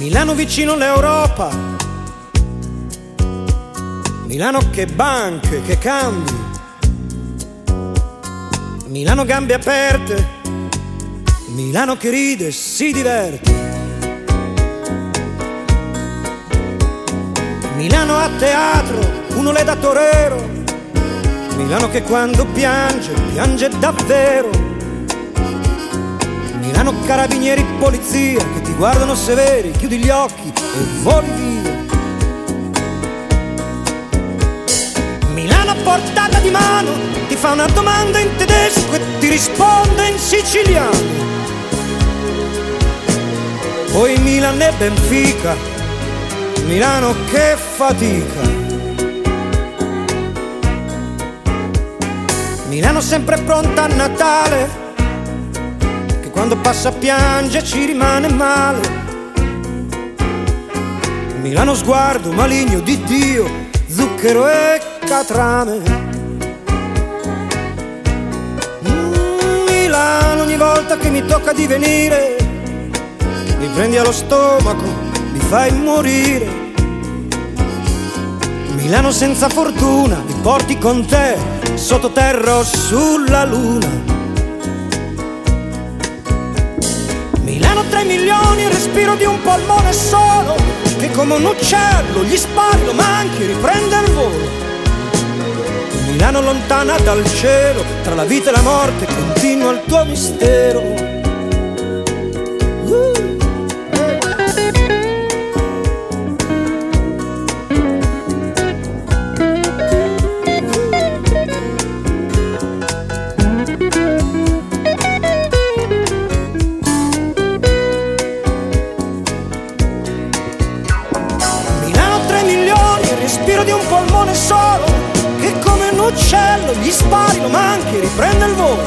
Milano vicino all'Europa. Milano che banche, che cambi. Milano gambe aperte. Milano che ride e si diverte. Milano a teatro, uno le da torero. Milano che quando piange, piange davvero. Milano carabinieri, polizia che ti guardano severi, chiudi gli occhi e voli via. Milano a portata di mano ti fa una domanda in tedesco e ti risponde in siciliano. Poi Milan e Benfica, Milano che fatica. Milano sempre pronta a Natale, quando passa piange ci rimane male. Milano sguardo maligno di Dio, zucchero e catrame. Mm, Milano ogni volta che mi tocca di venire, mi prendi allo stomaco, mi fai morire. Milano senza fortuna, mi porti con te, sottoterra o sulla luna. 3 milioni, il respiro di un polmone solo, che come un uccello gli spari, lo manchi, riprende il volo. Milano lontana dal cielo, tra la vita e la morte, continua il tuo mistero. Respiro di un polmone solo, che come un uccello gli spari, lo manchi, riprende il volo.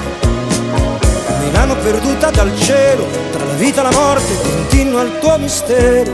Milano perduta dal cielo, tra la vita e la morte, continua il tuo mistero.